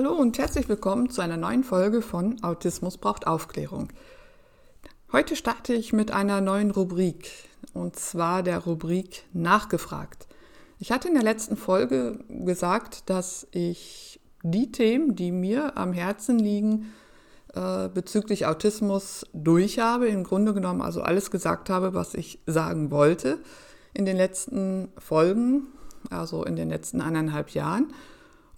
Hallo und herzlich willkommen zu einer neuen Folge von Autismus braucht Aufklärung. Heute starte ich mit einer neuen Rubrik und zwar der Rubrik Nachgefragt. Ich hatte in der letzten Folge gesagt, dass ich die Themen, die mir am Herzen liegen, äh, bezüglich Autismus durch habe, im Grunde genommen also alles gesagt habe, was ich sagen wollte in den letzten Folgen, also in den letzten eineinhalb Jahren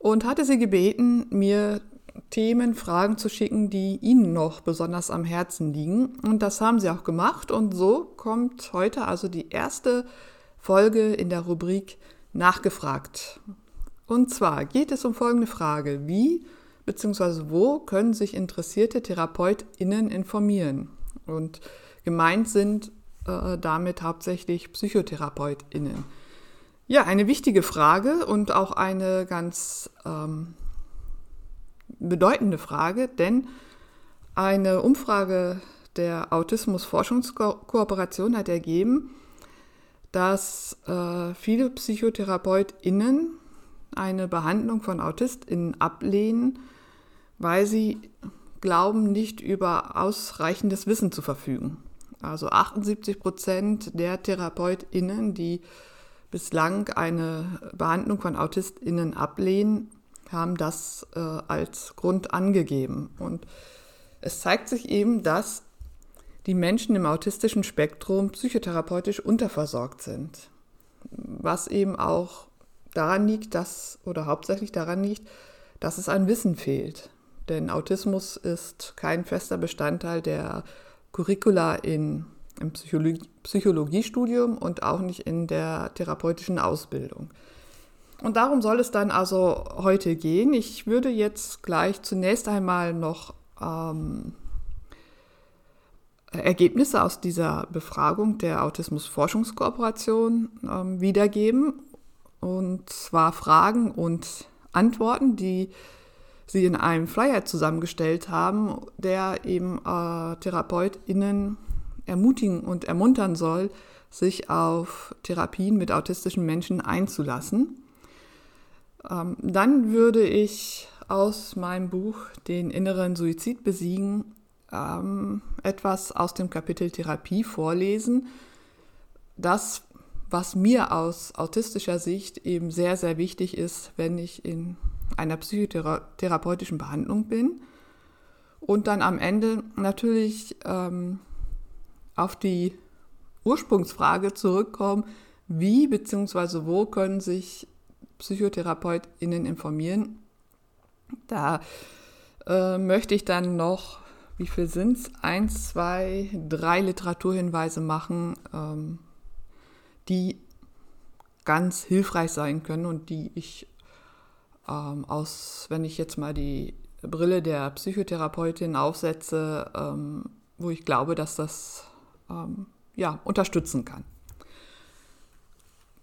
und hatte sie gebeten, mir Themen, Fragen zu schicken, die Ihnen noch besonders am Herzen liegen. Und das haben Sie auch gemacht. Und so kommt heute also die erste Folge in der Rubrik Nachgefragt. Und zwar geht es um folgende Frage. Wie bzw. wo können sich interessierte TherapeutInnen informieren? Und gemeint sind äh, damit hauptsächlich PsychotherapeutInnen. Ja, eine wichtige Frage und auch eine ganz ähm, bedeutende Frage, denn eine Umfrage der Autismus-Forschungskooperation hat ergeben, dass äh, viele PsychotherapeutInnen eine Behandlung von AutistInnen ablehnen, weil sie glauben, nicht über ausreichendes Wissen zu verfügen. Also 78 Prozent der TherapeutInnen, die bislang eine Behandlung von AutistInnen ablehnen, haben das äh, als Grund angegeben. Und es zeigt sich eben, dass die Menschen im autistischen Spektrum psychotherapeutisch unterversorgt sind. Was eben auch daran liegt, dass, oder hauptsächlich daran liegt, dass es an Wissen fehlt. Denn Autismus ist kein fester Bestandteil der Curricula in im Psychologie, Psychologiestudium und auch nicht in der therapeutischen Ausbildung. Und darum soll es dann also heute gehen. Ich würde jetzt gleich zunächst einmal noch ähm, Ergebnisse aus dieser Befragung der Autismus-Forschungskooperation ähm, wiedergeben. Und zwar Fragen und Antworten, die sie in einem Flyer zusammengestellt haben, der eben äh, TherapeutInnen ermutigen und ermuntern soll, sich auf Therapien mit autistischen Menschen einzulassen. Ähm, dann würde ich aus meinem Buch Den inneren Suizid besiegen ähm, etwas aus dem Kapitel Therapie vorlesen. Das, was mir aus autistischer Sicht eben sehr, sehr wichtig ist, wenn ich in einer psychotherapeutischen Behandlung bin. Und dann am Ende natürlich ähm, auf die Ursprungsfrage zurückkommen, wie bzw. wo können sich PsychotherapeutInnen informieren. Da äh, möchte ich dann noch, wie viel sind es? Eins, zwei, drei Literaturhinweise machen, ähm, die ganz hilfreich sein können und die ich ähm, aus, wenn ich jetzt mal die Brille der Psychotherapeutin aufsetze, ähm, wo ich glaube, dass das ähm, ja, unterstützen kann.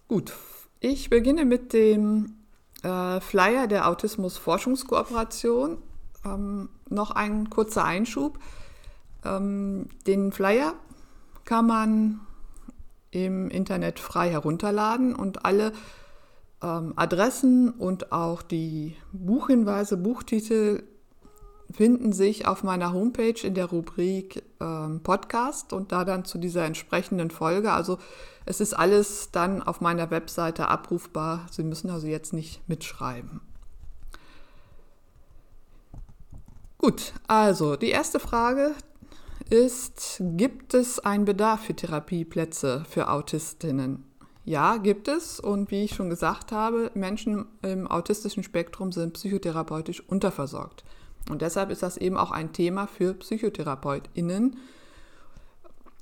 Gut, ich beginne mit dem äh, Flyer der Autismus-Forschungskooperation. Ähm, noch ein kurzer Einschub. Ähm, den Flyer kann man im Internet frei herunterladen und alle ähm, Adressen und auch die Buchhinweise, Buchtitel finden sich auf meiner Homepage in der Rubrik ähm, Podcast und da dann zu dieser entsprechenden Folge. Also es ist alles dann auf meiner Webseite abrufbar. Sie müssen also jetzt nicht mitschreiben. Gut, also die erste Frage ist, gibt es einen Bedarf für Therapieplätze für Autistinnen? Ja, gibt es. Und wie ich schon gesagt habe, Menschen im autistischen Spektrum sind psychotherapeutisch unterversorgt. Und deshalb ist das eben auch ein Thema für PsychotherapeutInnen.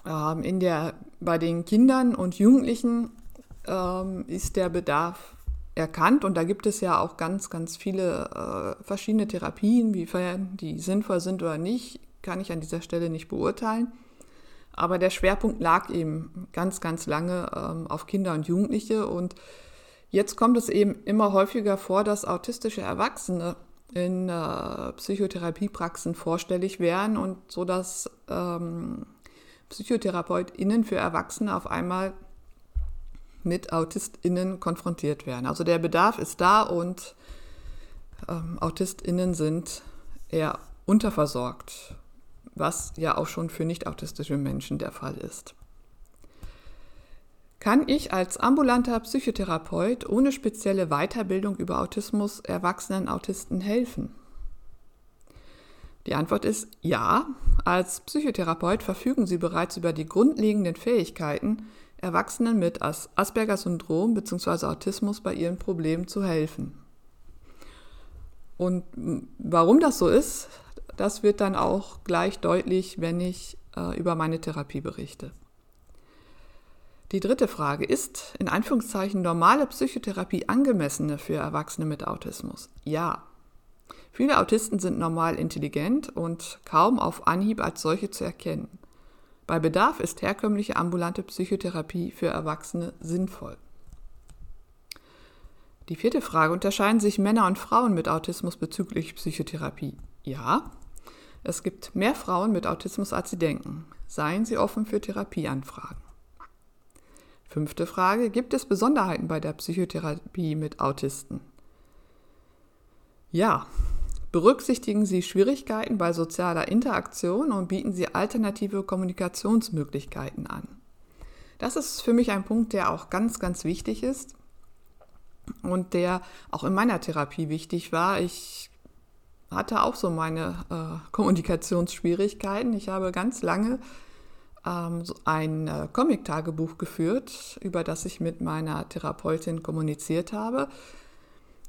Ähm, in der, bei den Kindern und Jugendlichen ähm, ist der Bedarf erkannt und da gibt es ja auch ganz, ganz viele äh, verschiedene Therapien, wiefern die sinnvoll sind oder nicht, kann ich an dieser Stelle nicht beurteilen. Aber der Schwerpunkt lag eben ganz, ganz lange ähm, auf Kinder und Jugendliche und jetzt kommt es eben immer häufiger vor, dass autistische Erwachsene in äh, Psychotherapiepraxen vorstellig werden und so dass ähm, PsychotherapeutInnen für Erwachsene auf einmal mit AutistInnen konfrontiert werden. Also der Bedarf ist da und ähm, AutistInnen sind eher unterversorgt, was ja auch schon für nicht autistische Menschen der Fall ist. Kann ich als ambulanter Psychotherapeut ohne spezielle Weiterbildung über Autismus erwachsenen Autisten helfen? Die Antwort ist ja. Als Psychotherapeut verfügen Sie bereits über die grundlegenden Fähigkeiten, Erwachsenen mit Asperger-Syndrom bzw. Autismus bei ihren Problemen zu helfen. Und warum das so ist, das wird dann auch gleich deutlich, wenn ich äh, über meine Therapie berichte. Die dritte Frage, ist in Anführungszeichen normale Psychotherapie angemessene für Erwachsene mit Autismus? Ja. Viele Autisten sind normal intelligent und kaum auf Anhieb als solche zu erkennen. Bei Bedarf ist herkömmliche ambulante Psychotherapie für Erwachsene sinnvoll. Die vierte Frage, unterscheiden sich Männer und Frauen mit Autismus bezüglich Psychotherapie? Ja, es gibt mehr Frauen mit Autismus, als Sie denken. Seien Sie offen für Therapieanfragen. Fünfte Frage, gibt es Besonderheiten bei der Psychotherapie mit Autisten? Ja, berücksichtigen Sie Schwierigkeiten bei sozialer Interaktion und bieten Sie alternative Kommunikationsmöglichkeiten an. Das ist für mich ein Punkt, der auch ganz, ganz wichtig ist und der auch in meiner Therapie wichtig war. Ich hatte auch so meine äh, Kommunikationsschwierigkeiten. Ich habe ganz lange ein äh, Comic-Tagebuch geführt, über das ich mit meiner Therapeutin kommuniziert habe.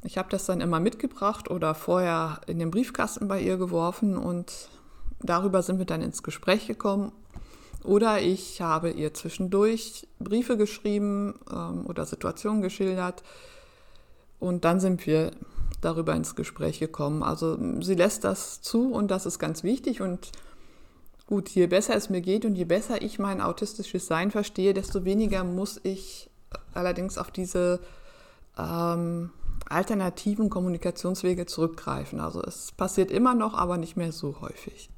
Ich habe das dann immer mitgebracht oder vorher in den Briefkasten bei ihr geworfen und darüber sind wir dann ins Gespräch gekommen. Oder ich habe ihr zwischendurch Briefe geschrieben ähm, oder Situationen geschildert und dann sind wir darüber ins Gespräch gekommen. Also sie lässt das zu und das ist ganz wichtig. Und gut, je besser es mir geht und je besser ich mein autistisches Sein verstehe, desto weniger muss ich allerdings auf diese ähm, alternativen Kommunikationswege zurückgreifen. Also es passiert immer noch, aber nicht mehr so häufig.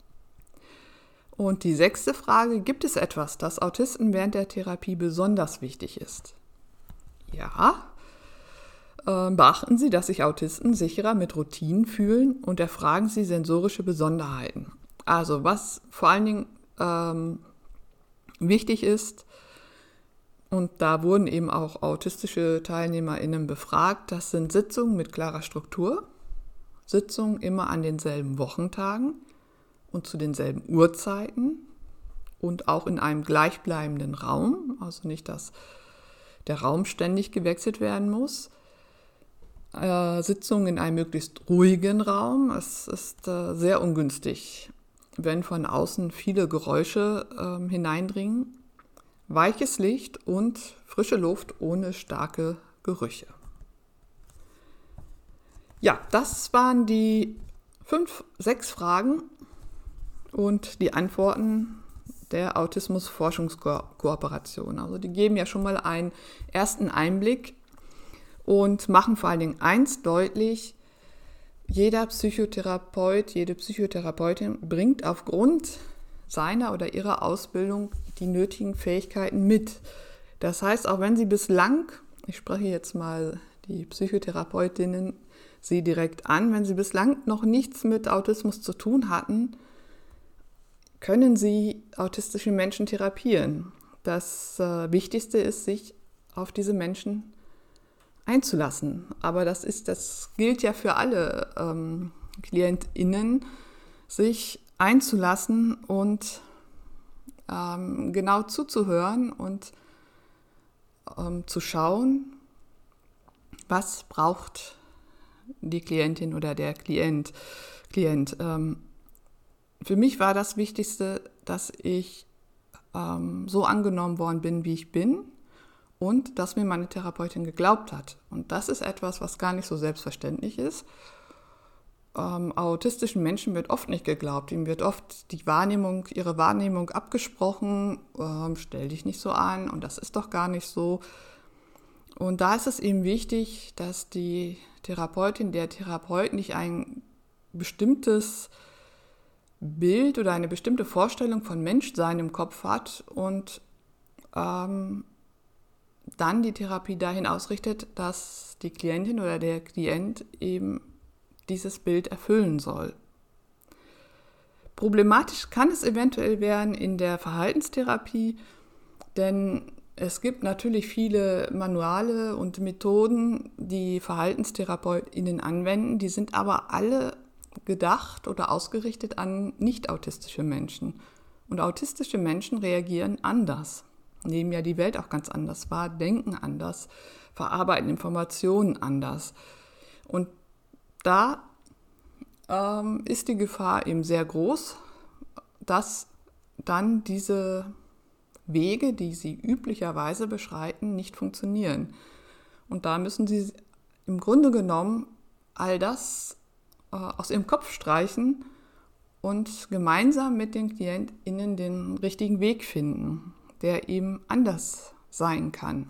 Und die sechste Frage, gibt es etwas, das Autisten während der Therapie besonders wichtig ist? Ja, äh, beachten Sie, dass sich Autisten sicherer mit Routinen fühlen und erfragen Sie sensorische Besonderheiten. Also was vor allen Dingen ähm, wichtig ist, und da wurden eben auch autistische TeilnehmerInnen befragt, das sind Sitzungen mit klarer Struktur, Sitzungen immer an denselben Wochentagen und zu denselben Uhrzeiten und auch in einem gleichbleibenden Raum, also nicht, dass der Raum ständig gewechselt werden muss äh, Sitzung in einem möglichst ruhigen Raum. Es ist äh, sehr ungünstig, wenn von außen viele Geräusche äh, hineindringen. Weiches Licht und frische Luft ohne starke Gerüche. Ja, das waren die fünf, sechs Fragen und die Antworten der Autismus-Forschungskooperation. Also die geben ja schon mal einen ersten Einblick und machen vor allen Dingen eins deutlich, jeder Psychotherapeut, jede Psychotherapeutin bringt aufgrund seiner oder ihrer Ausbildung die nötigen Fähigkeiten mit. Das heißt, auch wenn sie bislang, ich spreche jetzt mal die Psychotherapeutinnen sie direkt an, wenn sie bislang noch nichts mit Autismus zu tun hatten, können sie autistische Menschen therapieren. Das äh, Wichtigste ist, sich auf diese Menschen einzulassen. Aber das ist, das gilt ja für alle ähm, KlientInnen, sich einzulassen und ähm, genau zuzuhören und ähm, zu schauen, was braucht die Klientin oder der Klient. Klient. Ähm, für mich war das Wichtigste, dass ich ähm, so angenommen worden bin, wie ich bin und dass mir meine Therapeutin geglaubt hat. Und das ist etwas, was gar nicht so selbstverständlich ist. Ähm, autistischen Menschen wird oft nicht geglaubt. Ihnen wird oft die Wahrnehmung, ihre Wahrnehmung abgesprochen. Ähm, stell dich nicht so an und das ist doch gar nicht so. Und da ist es eben wichtig, dass die Therapeutin, der Therapeut nicht ein bestimmtes Bild oder eine bestimmte Vorstellung von Menschsein im Kopf hat und ähm, dann die Therapie dahin ausrichtet, dass die Klientin oder der Klient eben dieses Bild erfüllen soll. Problematisch kann es eventuell werden in der Verhaltenstherapie, denn es gibt natürlich viele Manuale und Methoden, die VerhaltenstherapeutInnen anwenden, die sind aber alle gedacht oder ausgerichtet an nicht autistische Menschen. Und autistische Menschen reagieren anders, nehmen ja die Welt auch ganz anders wahr, denken anders, verarbeiten Informationen anders. Und da ähm, ist die Gefahr eben sehr groß, dass dann diese Wege, die sie üblicherweise beschreiten, nicht funktionieren. Und da müssen sie im Grunde genommen all das äh, aus ihrem Kopf streichen und gemeinsam mit den KlientInnen den richtigen Weg finden, der eben anders sein kann.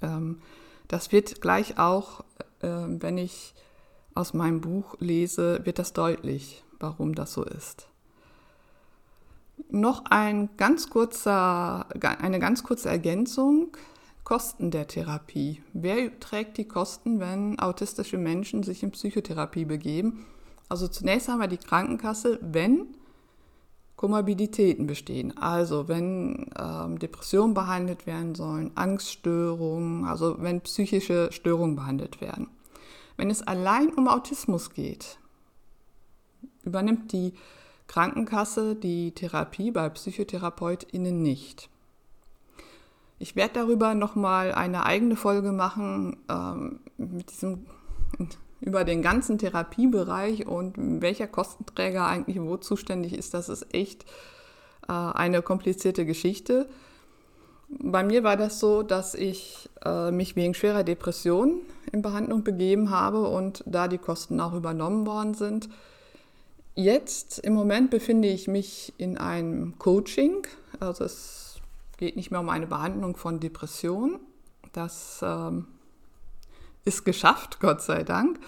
Ähm, das wird gleich auch, äh, wenn ich aus meinem Buch lese, wird das deutlich, warum das so ist. Noch ein ganz kurzer, eine ganz kurze Ergänzung. Kosten der Therapie. Wer trägt die Kosten, wenn autistische Menschen sich in Psychotherapie begeben? Also zunächst haben wir die Krankenkasse, wenn Komorbiditäten bestehen. Also wenn ähm, Depressionen behandelt werden sollen, Angststörungen, also wenn psychische Störungen behandelt werden. Wenn es allein um Autismus geht, übernimmt die Krankenkasse die Therapie bei PsychotherapeutInnen nicht. Ich werde darüber nochmal eine eigene Folge machen ähm, mit diesem, über den ganzen Therapiebereich und welcher Kostenträger eigentlich wo zuständig ist. Das ist echt äh, eine komplizierte Geschichte. Bei mir war das so, dass ich äh, mich wegen schwerer Depression in Behandlung begeben habe und da die Kosten auch übernommen worden sind. Jetzt im Moment befinde ich mich in einem Coaching. Also es geht nicht mehr um eine Behandlung von Depression. Das ähm, ist geschafft, Gott sei Dank.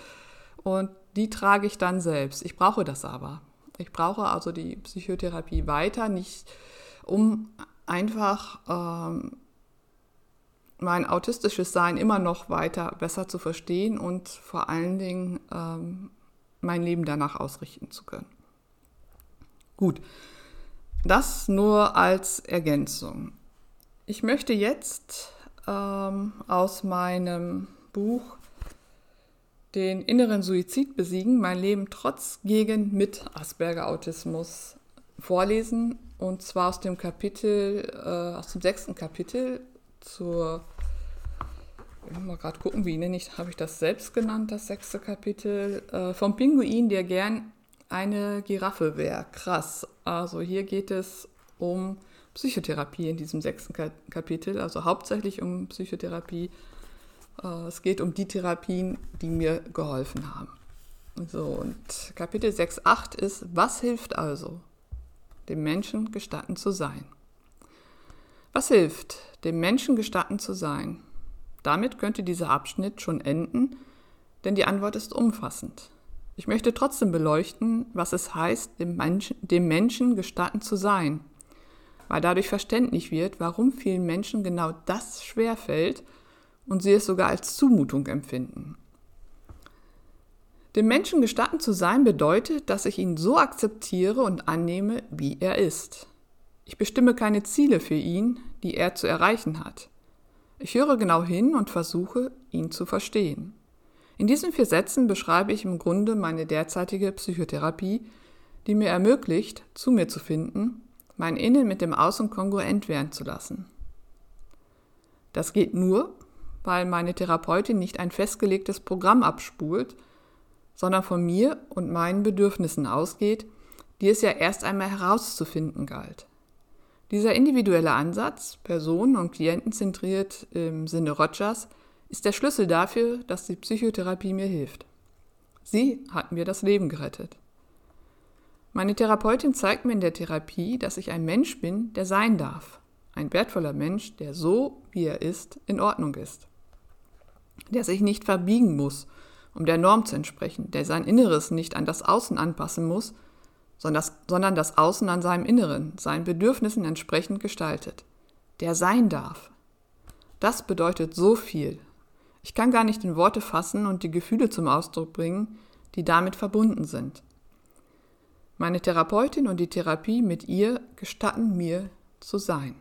Und die trage ich dann selbst. Ich brauche das aber. Ich brauche also die Psychotherapie weiter, nicht um einfach ähm, mein autistisches Sein immer noch weiter besser zu verstehen und vor allen Dingen ähm, mein Leben danach ausrichten zu können. Gut, das nur als Ergänzung. Ich möchte jetzt ähm, aus meinem Buch den inneren Suizid besiegen, mein Leben trotz gegen mit Asperger Autismus vorlesen und zwar aus dem Kapitel, äh, aus dem sechsten Kapitel zur mal gerade gucken, wie nenne ich, habe ich das selbst genannt, das sechste Kapitel, äh, vom Pinguin, der gern eine Giraffe wäre. Krass. Also hier geht es um Psychotherapie in diesem sechsten Kapitel, also hauptsächlich um Psychotherapie. Äh, es geht um die Therapien, die mir geholfen haben. So, und Kapitel 6.8 ist, was hilft also, dem Menschen gestatten zu sein? Was hilft, dem Menschen gestatten zu sein? Damit könnte dieser Abschnitt schon enden, denn die Antwort ist umfassend. Ich möchte trotzdem beleuchten, was es heißt, dem Menschen, dem Menschen gestatten zu sein, weil dadurch verständlich wird, warum vielen Menschen genau das schwerfällt und sie es sogar als Zumutung empfinden. Dem Menschen gestatten zu sein bedeutet, dass ich ihn so akzeptiere und annehme, wie er ist. Ich bestimme keine Ziele für ihn, die er zu erreichen hat. Ich höre genau hin und versuche, ihn zu verstehen. In diesen vier Sätzen beschreibe ich im Grunde meine derzeitige Psychotherapie, die mir ermöglicht, zu mir zu finden, mein Innen mit dem Außen kongruent werden zu lassen. Das geht nur, weil meine Therapeutin nicht ein festgelegtes Programm abspult, sondern von mir und meinen Bedürfnissen ausgeht, die es ja erst einmal herauszufinden galt. Dieser individuelle Ansatz, personen- und klientenzentriert im Sinne Rogers, ist der Schlüssel dafür, dass die Psychotherapie mir hilft. Sie hat mir das Leben gerettet. Meine Therapeutin zeigt mir in der Therapie, dass ich ein Mensch bin, der sein darf. Ein wertvoller Mensch, der so, wie er ist, in Ordnung ist. Der sich nicht verbiegen muss, um der Norm zu entsprechen, der sein Inneres nicht an das Außen anpassen muss, sondern das Außen an seinem Inneren, seinen Bedürfnissen entsprechend gestaltet. Der sein darf. Das bedeutet so viel. Ich kann gar nicht in Worte fassen und die Gefühle zum Ausdruck bringen, die damit verbunden sind. Meine Therapeutin und die Therapie mit ihr gestatten mir zu sein.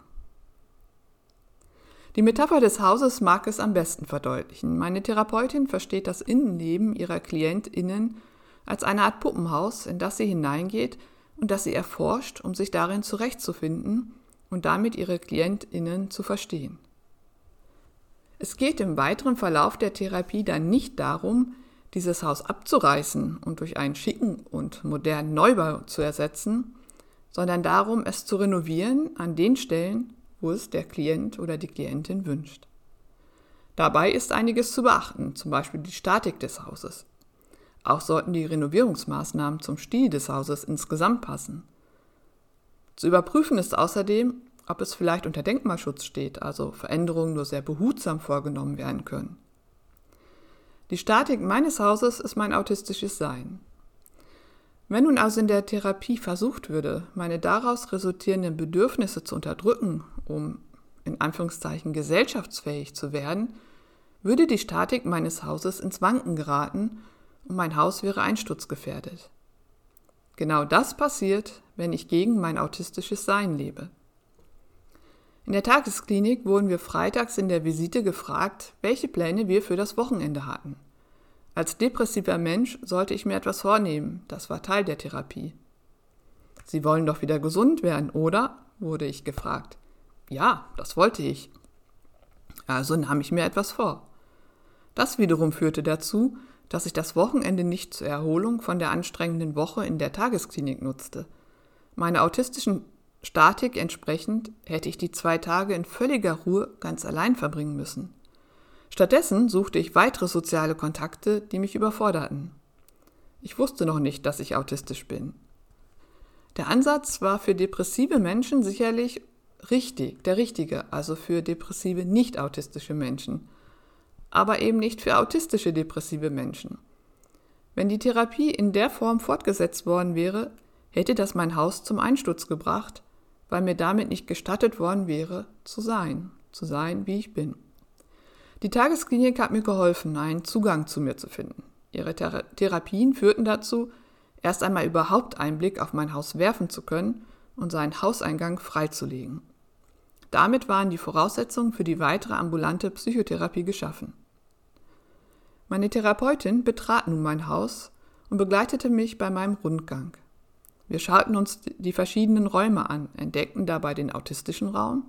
Die Metapher des Hauses mag es am besten verdeutlichen. Meine Therapeutin versteht das Innenleben ihrer KlientInnen als eine Art Puppenhaus, in das sie hineingeht und das sie erforscht, um sich darin zurechtzufinden und damit ihre KlientInnen zu verstehen. Es geht im weiteren Verlauf der Therapie dann nicht darum, dieses Haus abzureißen und durch einen schicken und modernen Neubau zu ersetzen, sondern darum, es zu renovieren an den Stellen, wo es der Klient oder die Klientin wünscht. Dabei ist einiges zu beachten, zum Beispiel die Statik des Hauses. Auch sollten die Renovierungsmaßnahmen zum Stil des Hauses insgesamt passen. Zu überprüfen ist außerdem, ob es vielleicht unter Denkmalschutz steht, also Veränderungen nur sehr behutsam vorgenommen werden können. Die Statik meines Hauses ist mein autistisches Sein. Wenn nun also in der Therapie versucht würde, meine daraus resultierenden Bedürfnisse zu unterdrücken, um in Anführungszeichen gesellschaftsfähig zu werden, würde die Statik meines Hauses ins Wanken geraten und mein Haus wäre einsturzgefährdet. Genau das passiert, wenn ich gegen mein autistisches Sein lebe. In der Tagesklinik wurden wir freitags in der Visite gefragt, welche Pläne wir für das Wochenende hatten. Als depressiver Mensch sollte ich mir etwas vornehmen, das war Teil der Therapie. Sie wollen doch wieder gesund werden, oder? wurde ich gefragt. Ja, das wollte ich. Also nahm ich mir etwas vor. Das wiederum führte dazu, dass ich das Wochenende nicht zur Erholung von der anstrengenden Woche in der Tagesklinik nutzte. Meiner autistischen Statik entsprechend hätte ich die zwei Tage in völliger Ruhe ganz allein verbringen müssen. Stattdessen suchte ich weitere soziale Kontakte, die mich überforderten. Ich wusste noch nicht, dass ich autistisch bin. Der Ansatz war für depressive Menschen sicherlich richtig, der richtige, also für depressive nicht autistische Menschen, aber eben nicht für autistische depressive Menschen. Wenn die Therapie in der Form fortgesetzt worden wäre, hätte das mein Haus zum Einsturz gebracht, weil mir damit nicht gestattet worden wäre, zu sein, zu sein, wie ich bin. Die Tagesklinik hat mir geholfen, einen Zugang zu mir zu finden. Ihre Thera Therapien führten dazu, erst einmal überhaupt einen Blick auf mein Haus werfen zu können und seinen Hauseingang freizulegen. Damit waren die Voraussetzungen für die weitere ambulante Psychotherapie geschaffen. Meine Therapeutin betrat nun mein Haus und begleitete mich bei meinem Rundgang. Wir schauten uns die verschiedenen Räume an, entdeckten dabei den autistischen Raum,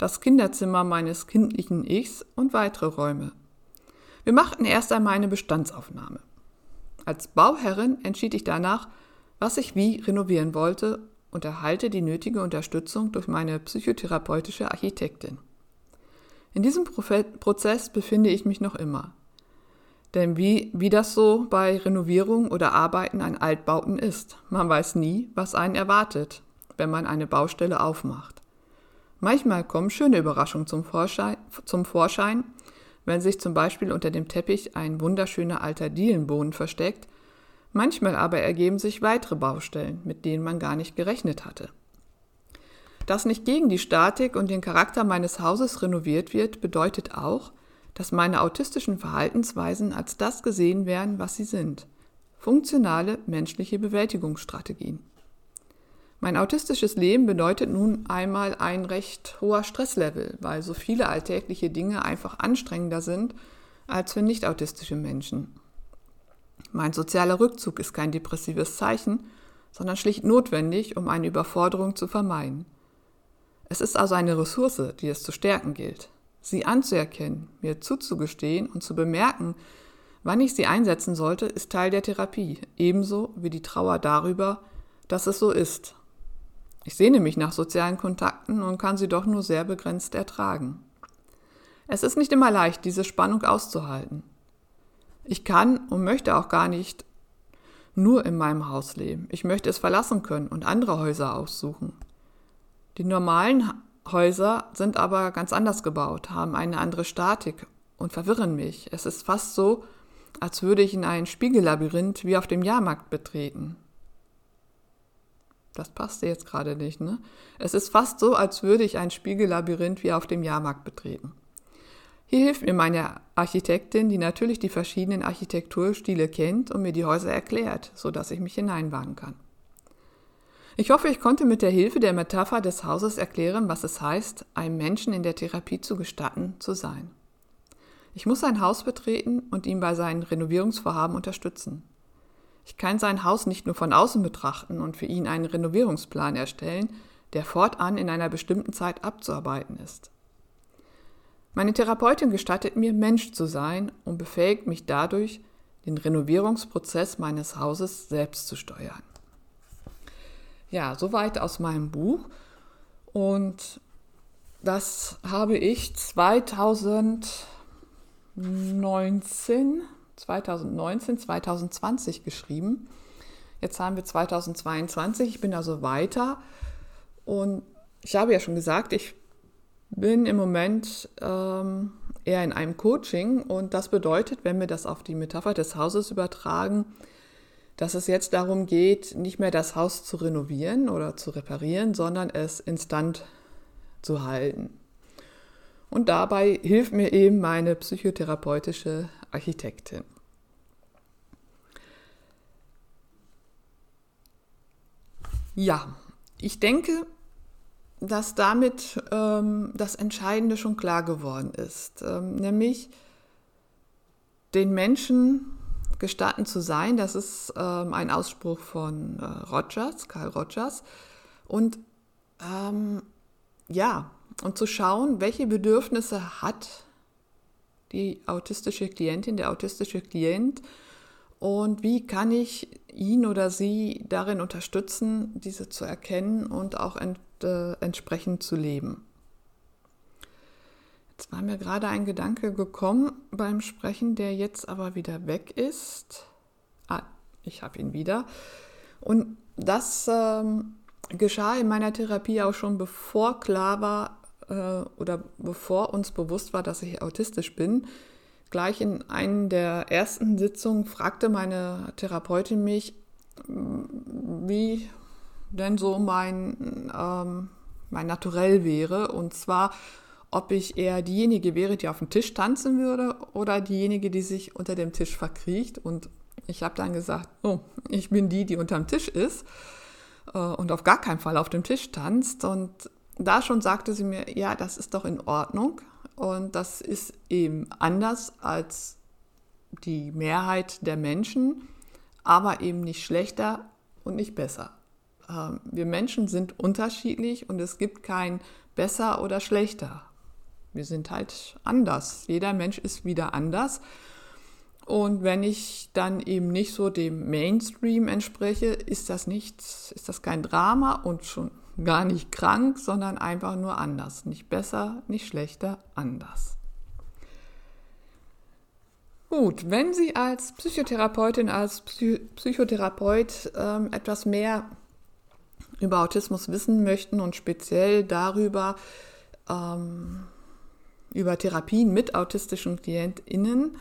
das Kinderzimmer meines kindlichen Ichs und weitere Räume. Wir machten erst einmal eine Bestandsaufnahme. Als Bauherrin entschied ich danach, was ich wie renovieren wollte und erhalte die nötige Unterstützung durch meine psychotherapeutische Architektin. In diesem Prozess befinde ich mich noch immer. Denn wie, wie das so bei Renovierung oder Arbeiten an Altbauten ist, man weiß nie, was einen erwartet, wenn man eine Baustelle aufmacht. Manchmal kommen schöne Überraschungen zum Vorschein, zum Vorschein, wenn sich zum Beispiel unter dem Teppich ein wunderschöner alter Dielenboden versteckt, manchmal aber ergeben sich weitere Baustellen, mit denen man gar nicht gerechnet hatte. Dass nicht gegen die Statik und den Charakter meines Hauses renoviert wird, bedeutet auch, dass meine autistischen Verhaltensweisen als das gesehen werden, was sie sind. Funktionale menschliche Bewältigungsstrategien. Mein autistisches Leben bedeutet nun einmal ein recht hoher Stresslevel, weil so viele alltägliche Dinge einfach anstrengender sind als für nicht autistische Menschen. Mein sozialer Rückzug ist kein depressives Zeichen, sondern schlicht notwendig, um eine Überforderung zu vermeiden. Es ist also eine Ressource, die es zu stärken gilt. Sie anzuerkennen, mir zuzugestehen und zu bemerken, wann ich sie einsetzen sollte, ist Teil der Therapie, ebenso wie die Trauer darüber, dass es so ist ich sehne mich nach sozialen Kontakten und kann sie doch nur sehr begrenzt ertragen. Es ist nicht immer leicht, diese Spannung auszuhalten. Ich kann und möchte auch gar nicht nur in meinem Haus leben. Ich möchte es verlassen können und andere Häuser aussuchen. Die normalen Häuser sind aber ganz anders gebaut, haben eine andere Statik und verwirren mich. Es ist fast so, als würde ich in ein Spiegellabyrinth wie auf dem Jahrmarkt betreten. Das passte jetzt gerade nicht, ne? Es ist fast so, als würde ich ein Spiegellabyrinth wie auf dem Jahrmarkt betreten. Hier hilft mir meine Architektin, die natürlich die verschiedenen Architekturstile kennt und mir die Häuser erklärt, sodass ich mich hineinwagen kann. Ich hoffe, ich konnte mit der Hilfe der Metapher des Hauses erklären, was es heißt, einem Menschen in der Therapie zu gestatten, zu sein. Ich muss sein Haus betreten und ihn bei seinen Renovierungsvorhaben unterstützen. Ich kann sein Haus nicht nur von außen betrachten und für ihn einen Renovierungsplan erstellen, der fortan in einer bestimmten Zeit abzuarbeiten ist. Meine Therapeutin gestattet mir, Mensch zu sein und befähigt mich dadurch, den Renovierungsprozess meines Hauses selbst zu steuern. Ja, soweit aus meinem Buch. Und das habe ich 2019, 2019, 2020 geschrieben. Jetzt haben wir 2022, ich bin also weiter. Und ich habe ja schon gesagt, ich bin im Moment ähm, eher in einem Coaching und das bedeutet, wenn wir das auf die Metapher des Hauses übertragen, dass es jetzt darum geht, nicht mehr das Haus zu renovieren oder zu reparieren, sondern es instand zu halten. Und dabei hilft mir eben meine psychotherapeutische Architektin. Ja, ich denke, dass damit ähm, das Entscheidende schon klar geworden ist, ähm, nämlich den Menschen gestatten zu sein. Das ist ähm, ein Ausspruch von äh, Rogers, Karl Rogers. Und ähm, ja, und zu schauen, welche Bedürfnisse hat die autistische Klientin, der autistische Klient und wie kann ich ihn oder sie darin unterstützen, diese zu erkennen und auch ent äh, entsprechend zu leben. Jetzt war mir gerade ein Gedanke gekommen beim Sprechen, der jetzt aber wieder weg ist. Ah, ich habe ihn wieder. Und das ähm, geschah in meiner Therapie auch schon bevor klar war äh, oder bevor uns bewusst war, dass ich autistisch bin. Gleich in einer der ersten Sitzungen fragte meine Therapeutin mich, wie denn so mein, ähm, mein Naturell wäre. Und zwar, ob ich eher diejenige wäre, die auf dem Tisch tanzen würde oder diejenige, die sich unter dem Tisch verkriecht. Und ich habe dann gesagt, oh, ich bin die, die unterm Tisch ist äh, und auf gar keinen Fall auf dem Tisch tanzt. Und da schon sagte sie mir, ja, das ist doch in Ordnung. Und das ist eben anders als die Mehrheit der Menschen, aber eben nicht schlechter und nicht besser. Ähm, wir Menschen sind unterschiedlich und es gibt kein besser oder schlechter. Wir sind halt anders. Jeder Mensch ist wieder anders. Und wenn ich dann eben nicht so dem Mainstream entspreche, ist das nichts, ist das kein Drama und schon gar nicht krank, sondern einfach nur anders. Nicht besser, nicht schlechter, anders. Gut, wenn Sie als Psychotherapeutin, als Psy Psychotherapeut ähm, etwas mehr über Autismus wissen möchten und speziell darüber, ähm, über Therapien mit autistischen KlientInnen,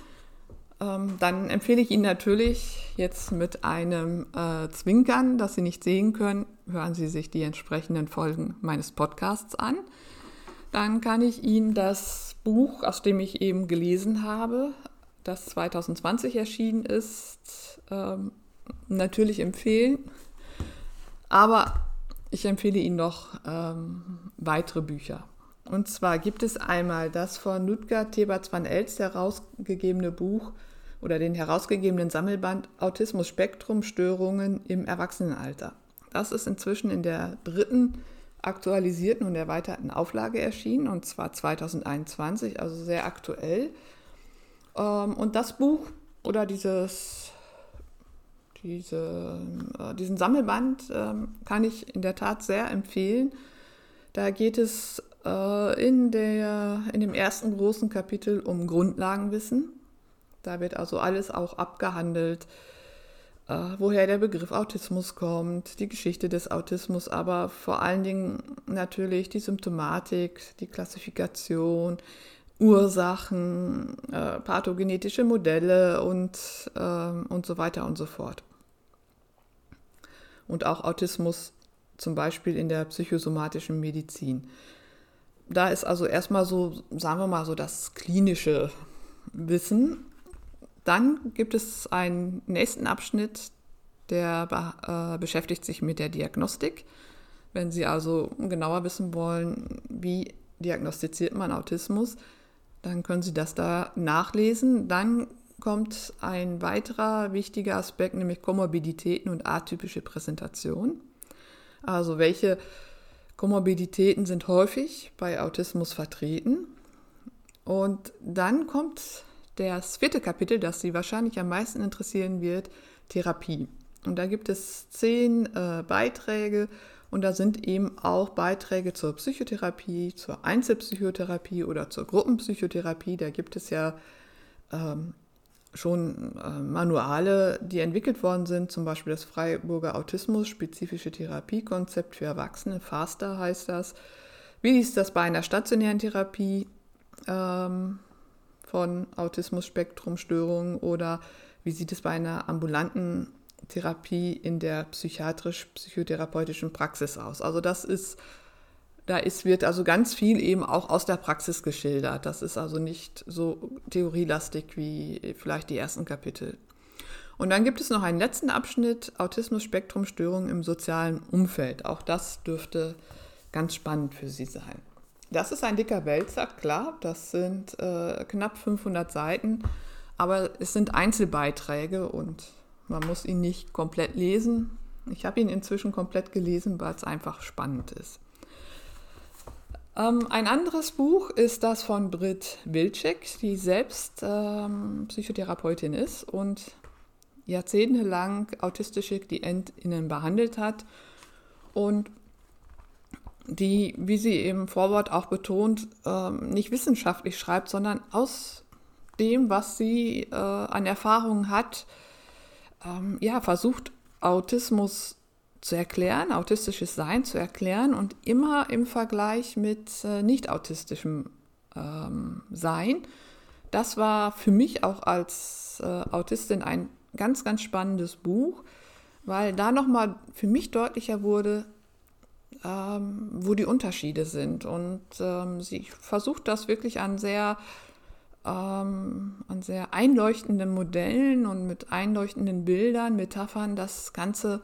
ähm, dann empfehle ich Ihnen natürlich jetzt mit einem äh, Zwinkern, das Sie nicht sehen können, hören Sie sich die entsprechenden Folgen meines Podcasts an. Dann kann ich Ihnen das Buch, aus dem ich eben gelesen habe, das 2020 erschienen ist, ähm, natürlich empfehlen. Aber ich empfehle Ihnen noch ähm, weitere Bücher. Und zwar gibt es einmal das von Ludger Thebats van Elst herausgegebene Buch oder den herausgegebenen Sammelband Autismus Spektrum Störungen im Erwachsenenalter. Das ist inzwischen in der dritten aktualisierten und erweiterten Auflage erschienen, und zwar 2021, also sehr aktuell. Ähm, und das Buch oder dieses diese, äh, diesen Sammelband ähm, kann ich in der Tat sehr empfehlen. Da geht es äh, in, der, in dem ersten großen Kapitel um Grundlagenwissen. Da wird also alles auch abgehandelt, woher der Begriff Autismus kommt, die Geschichte des Autismus, aber vor allen Dingen natürlich die Symptomatik, die Klassifikation, Ursachen, äh, pathogenetische Modelle und, äh, und so weiter und so fort und auch Autismus zum Beispiel in der psychosomatischen Medizin. da ist also erstmal so, sagen wir mal so, das klinische Wissen. Dann gibt es einen nächsten Abschnitt, der äh, beschäftigt sich mit der Diagnostik. Wenn Sie also genauer wissen wollen, wie diagnostiziert man Autismus, dann können Sie das da nachlesen. Dann kommt ein weiterer wichtiger Aspekt, nämlich Komorbiditäten und atypische Präsentation. Also welche Komorbiditäten sind häufig bei Autismus vertreten. Und dann kommt das vierte Kapitel, das Sie wahrscheinlich am meisten interessieren wird, Therapie. Und da gibt es zehn äh, Beiträge und da sind eben auch Beiträge zur Psychotherapie, zur Einzelpsychotherapie oder zur Gruppenpsychotherapie. Da gibt es ja ähm, schon äh, Manuale, die entwickelt worden sind, zum Beispiel das Freiburger Autismus-spezifische Therapiekonzept für Erwachsene, FASTA heißt das. Wie ist das bei einer stationären Therapie ähm, von Autismus-Spektrum-Störungen oder wie sieht es bei einer ambulanten Therapie in der psychiatrisch-psychotherapeutischen Praxis aus? Also das ist da ist, wird also ganz viel eben auch aus der Praxis geschildert. Das ist also nicht so theorielastig wie vielleicht die ersten Kapitel. Und dann gibt es noch einen letzten Abschnitt, Autismus-Spektrum-Störungen im sozialen Umfeld. Auch das dürfte ganz spannend für Sie sein. Das ist ein dicker Wälzer, klar, das sind äh, knapp 500 Seiten, aber es sind Einzelbeiträge und man muss ihn nicht komplett lesen. Ich habe ihn inzwischen komplett gelesen, weil es einfach spannend ist. Ähm, ein anderes Buch ist das von Britt Wilczek, die selbst ähm, Psychotherapeutin ist und jahrzehntelang autistische KlientInnen behandelt hat und die, wie sie im Vorwort auch betont, ähm, nicht wissenschaftlich schreibt, sondern aus dem, was sie äh, an Erfahrungen hat, ähm, ja, versucht Autismus zu erklären, autistisches Sein zu erklären und immer im Vergleich mit äh, nicht autistischem ähm, Sein. Das war für mich auch als äh, Autistin ein ganz, ganz spannendes Buch, weil da nochmal für mich deutlicher wurde, ähm, wo die Unterschiede sind. Und ähm, sie versucht das wirklich an sehr, ähm, an sehr einleuchtenden Modellen und mit einleuchtenden Bildern, Metaphern das Ganze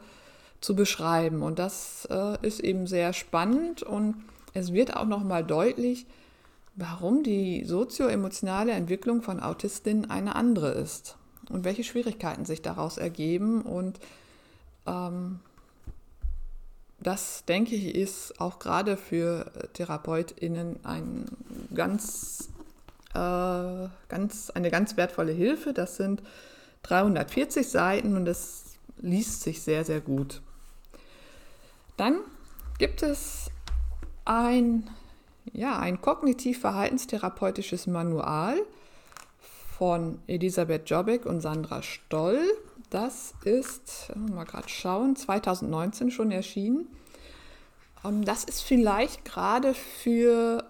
zu beschreiben. Und das äh, ist eben sehr spannend und es wird auch nochmal deutlich, warum die sozioemotionale Entwicklung von Autistinnen eine andere ist und welche Schwierigkeiten sich daraus ergeben. Und ähm, das, denke ich, ist auch gerade für TherapeutInnen ein ganz, äh, ganz, eine ganz wertvolle Hilfe. Das sind 340 Seiten und es liest sich sehr, sehr gut. Dann gibt es ein, ja, ein kognitiv-verhaltenstherapeutisches Manual von Elisabeth Jobbik und Sandra Stoll. Das ist, mal gerade schauen, 2019 schon erschienen. Ähm, das ist vielleicht gerade für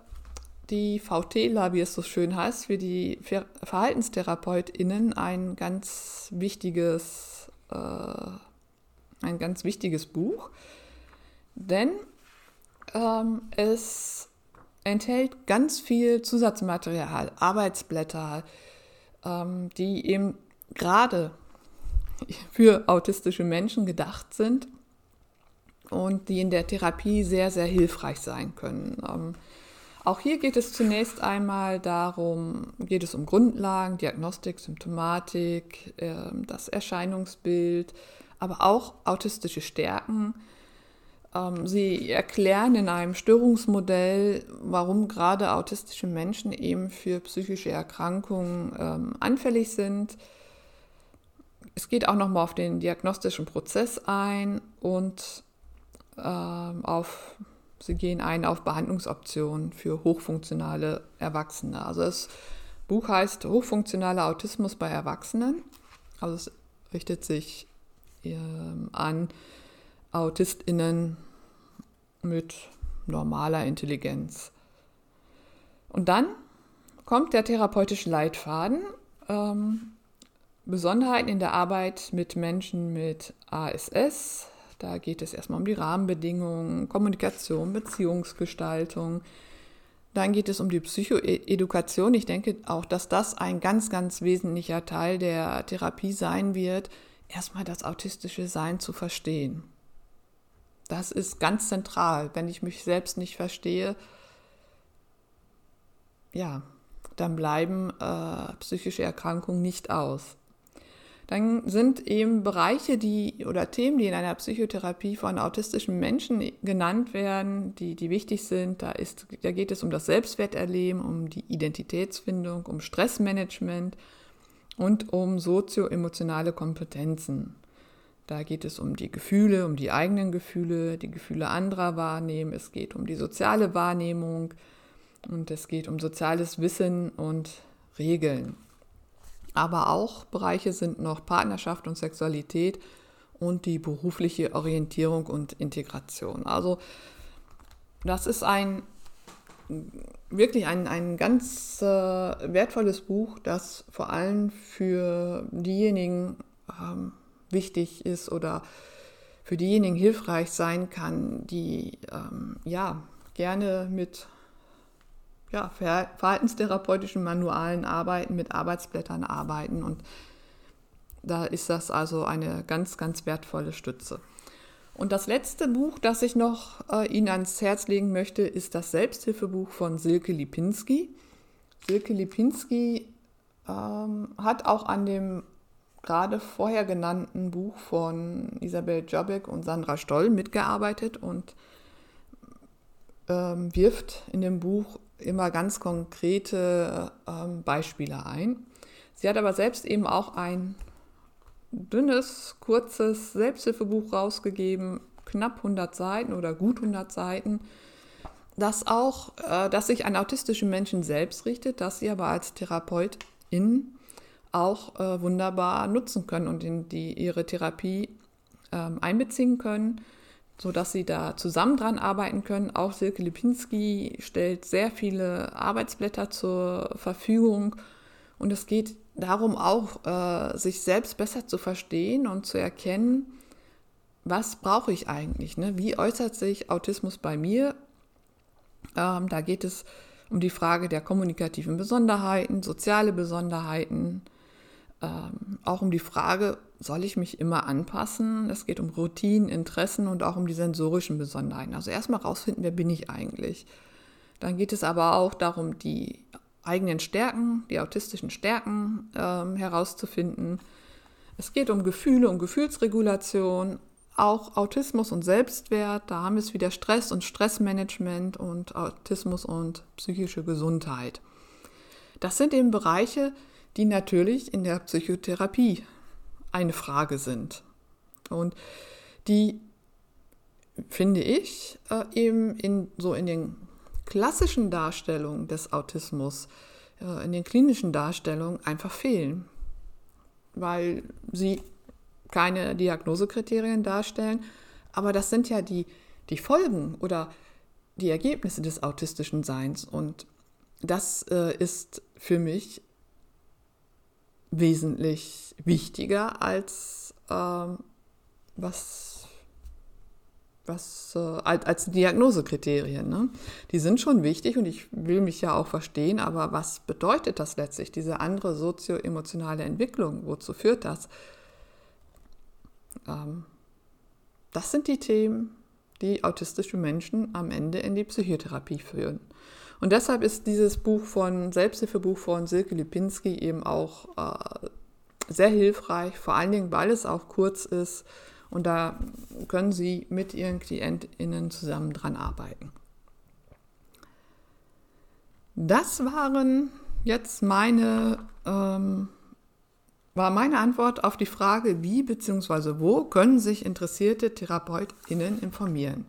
die VTler, wie es so schön heißt, für die VerhaltenstherapeutInnen ein ganz wichtiges, äh, ein ganz wichtiges Buch denn ähm, es enthält ganz viel Zusatzmaterial, Arbeitsblätter, ähm, die eben gerade für autistische Menschen gedacht sind und die in der Therapie sehr, sehr hilfreich sein können. Ähm, auch hier geht es zunächst einmal darum, geht es um Grundlagen, Diagnostik, Symptomatik, äh, das Erscheinungsbild, aber auch autistische Stärken, ähm, sie erklären in einem Störungsmodell, warum gerade autistische Menschen eben für psychische Erkrankungen ähm, anfällig sind. Es geht auch nochmal auf den diagnostischen Prozess ein und ähm, auf, sie gehen ein auf Behandlungsoptionen für hochfunktionale Erwachsene. Also das Buch heißt Hochfunktionaler Autismus bei Erwachsenen. Also es richtet sich an AutistInnen mit normaler Intelligenz. Und dann kommt der therapeutische Leitfaden. Ähm, Besonderheiten in der Arbeit mit Menschen mit ASS. Da geht es erstmal um die Rahmenbedingungen, Kommunikation, Beziehungsgestaltung. Dann geht es um die Psychoedukation. Ich denke auch, dass das ein ganz, ganz wesentlicher Teil der Therapie sein wird, erstmal das autistische Sein zu verstehen. Das ist ganz zentral. Wenn ich mich selbst nicht verstehe, ja, dann bleiben äh, psychische Erkrankungen nicht aus. Dann sind eben Bereiche, die oder Themen, die in einer Psychotherapie von autistischen Menschen genannt werden, die, die wichtig sind. Da, ist, da geht es um das Selbstwerterleben, um die Identitätsfindung, um Stressmanagement und um sozioemotionale Kompetenzen. Da geht es um die Gefühle, um die eigenen Gefühle, die Gefühle anderer wahrnehmen. Es geht um die soziale Wahrnehmung und es geht um soziales Wissen und Regeln aber auch Bereiche sind noch Partnerschaft und Sexualität und die berufliche Orientierung und Integration. Also das ist ein wirklich ein, ein ganz äh, wertvolles Buch, das vor allem für diejenigen ähm, wichtig ist oder für diejenigen hilfreich sein kann, die ähm, ja gerne mit ja, verhaltenstherapeutischen Manualen arbeiten, mit Arbeitsblättern arbeiten und da ist das also eine ganz, ganz wertvolle Stütze. Und das letzte Buch, das ich noch äh, Ihnen ans Herz legen möchte, ist das Selbsthilfebuch von Silke Lipinski. Silke Lipinski ähm, hat auch an dem gerade vorher genannten Buch von Isabel Jobek und Sandra Stoll mitgearbeitet und ähm, wirft in dem Buch immer ganz konkrete ähm, Beispiele ein. Sie hat aber selbst eben auch ein dünnes, kurzes Selbsthilfebuch rausgegeben, knapp 100 Seiten oder gut 100 Seiten, das auch, äh, dass sich an autistische Menschen selbst richtet, das sie aber als Therapeutin auch äh, wunderbar nutzen können und in die ihre Therapie ähm, einbeziehen können sodass sie da zusammen dran arbeiten können. Auch Silke Lipinski stellt sehr viele Arbeitsblätter zur Verfügung und es geht darum auch, äh, sich selbst besser zu verstehen und zu erkennen, was brauche ich eigentlich? Ne? Wie äußert sich Autismus bei mir? Ähm, da geht es um die Frage der kommunikativen Besonderheiten, soziale Besonderheiten, ähm, auch um die Frage, soll ich mich immer anpassen? Es geht um Routinen, Interessen und auch um die sensorischen Besonderheiten. Also erstmal rausfinden, wer bin ich eigentlich. Dann geht es aber auch darum, die eigenen Stärken, die autistischen Stärken ähm, herauszufinden. Es geht um Gefühle, um Gefühlsregulation, auch Autismus und Selbstwert. Da haben wir es wieder Stress und Stressmanagement und Autismus und psychische Gesundheit. Das sind eben Bereiche, die natürlich in der Psychotherapie eine Frage sind. Und die finde ich äh, eben in, so in den klassischen Darstellungen des Autismus, äh, in den klinischen Darstellungen einfach fehlen, weil sie keine Diagnosekriterien darstellen. Aber das sind ja die, die Folgen oder die Ergebnisse des autistischen Seins. Und das äh, ist für mich wesentlich wichtiger als ähm, was, was äh, als, als Diagnosekriterien. Ne? Die sind schon wichtig und ich will mich ja auch verstehen, aber was bedeutet das letztlich, diese andere sozioemotionale Entwicklung? Wozu führt das? Ähm, das sind die Themen, die autistische Menschen am Ende in die Psychotherapie führen. Und deshalb ist dieses Buch von, Selbsthilfebuch von Silke Lipinski eben auch äh, sehr hilfreich, vor allen Dingen, weil es auch kurz ist und da können Sie mit Ihren KlientInnen zusammen dran arbeiten. Das waren jetzt meine, ähm, war meine Antwort auf die Frage, wie bzw. wo können sich interessierte TherapeutInnen informieren.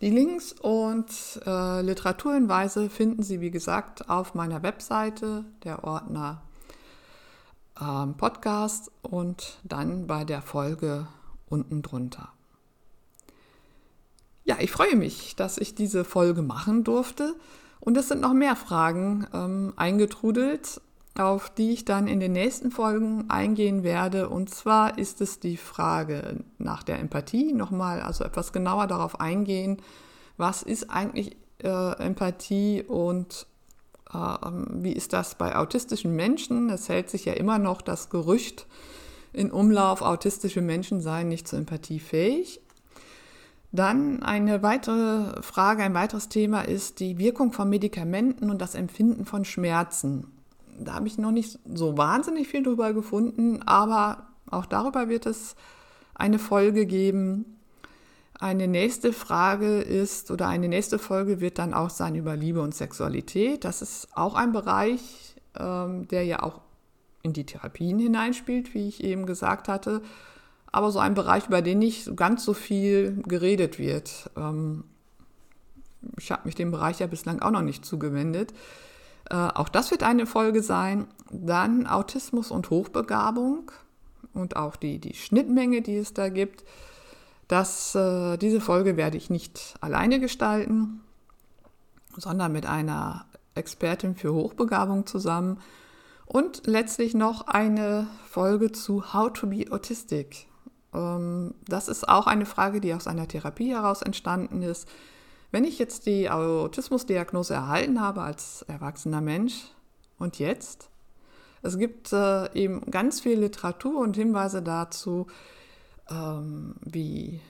Die Links und äh, Literaturhinweise finden Sie, wie gesagt, auf meiner Webseite, der Ordner ähm, Podcast und dann bei der Folge unten drunter. Ja, ich freue mich, dass ich diese Folge machen durfte und es sind noch mehr Fragen ähm, eingetrudelt auf die ich dann in den nächsten Folgen eingehen werde. Und zwar ist es die Frage nach der Empathie, nochmal also etwas genauer darauf eingehen, was ist eigentlich äh, Empathie und äh, wie ist das bei autistischen Menschen? Es hält sich ja immer noch das Gerücht in Umlauf, autistische Menschen seien nicht zur Empathie fähig. Dann eine weitere Frage, ein weiteres Thema ist die Wirkung von Medikamenten und das Empfinden von Schmerzen. Da habe ich noch nicht so wahnsinnig viel drüber gefunden, aber auch darüber wird es eine Folge geben. Eine nächste Frage ist oder eine nächste Folge wird dann auch sein über Liebe und Sexualität. Das ist auch ein Bereich, ähm, der ja auch in die Therapien hineinspielt, wie ich eben gesagt hatte aber so ein Bereich, über den nicht ganz so viel geredet wird. Ähm, ich habe mich dem Bereich ja bislang auch noch nicht zugewendet. Äh, auch das wird eine Folge sein. Dann Autismus und Hochbegabung und auch die, die Schnittmenge, die es da gibt. Das, äh, diese Folge werde ich nicht alleine gestalten, sondern mit einer Expertin für Hochbegabung zusammen. Und letztlich noch eine Folge zu How to be Autistic. Ähm, das ist auch eine Frage, die aus einer Therapie heraus entstanden ist. Wenn ich jetzt die Autismusdiagnose erhalten habe als erwachsener Mensch und jetzt, es gibt äh, eben ganz viel Literatur und Hinweise dazu, ähm, wie,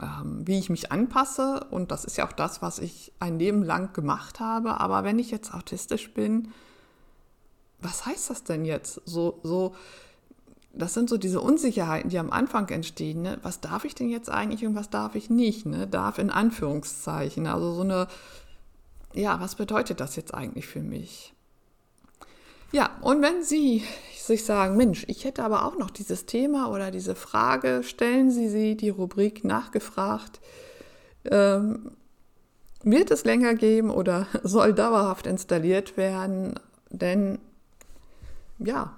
ähm, wie ich mich anpasse. Und das ist ja auch das, was ich ein Leben lang gemacht habe. Aber wenn ich jetzt autistisch bin, was heißt das denn jetzt? So, so das sind so diese Unsicherheiten, die am Anfang entstehen. Ne? Was darf ich denn jetzt eigentlich und was darf ich nicht? Ne? Darf in Anführungszeichen. Also so eine, ja, was bedeutet das jetzt eigentlich für mich? Ja, und wenn Sie sich sagen, Mensch, ich hätte aber auch noch dieses Thema oder diese Frage, stellen Sie sie die Rubrik nachgefragt. Ähm, wird es länger geben oder soll dauerhaft installiert werden? Denn ja,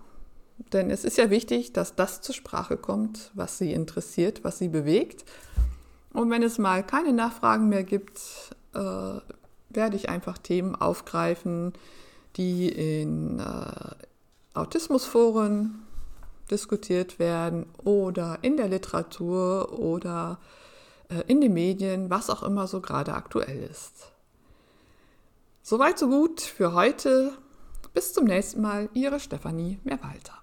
denn es ist ja wichtig, dass das zur Sprache kommt, was Sie interessiert, was Sie bewegt. Und wenn es mal keine Nachfragen mehr gibt, äh, werde ich einfach Themen aufgreifen, die in äh, Autismusforen diskutiert werden oder in der Literatur oder äh, in den Medien, was auch immer so gerade aktuell ist. Soweit so gut für heute. Bis zum nächsten Mal, Ihre Stefanie Mehrwalter.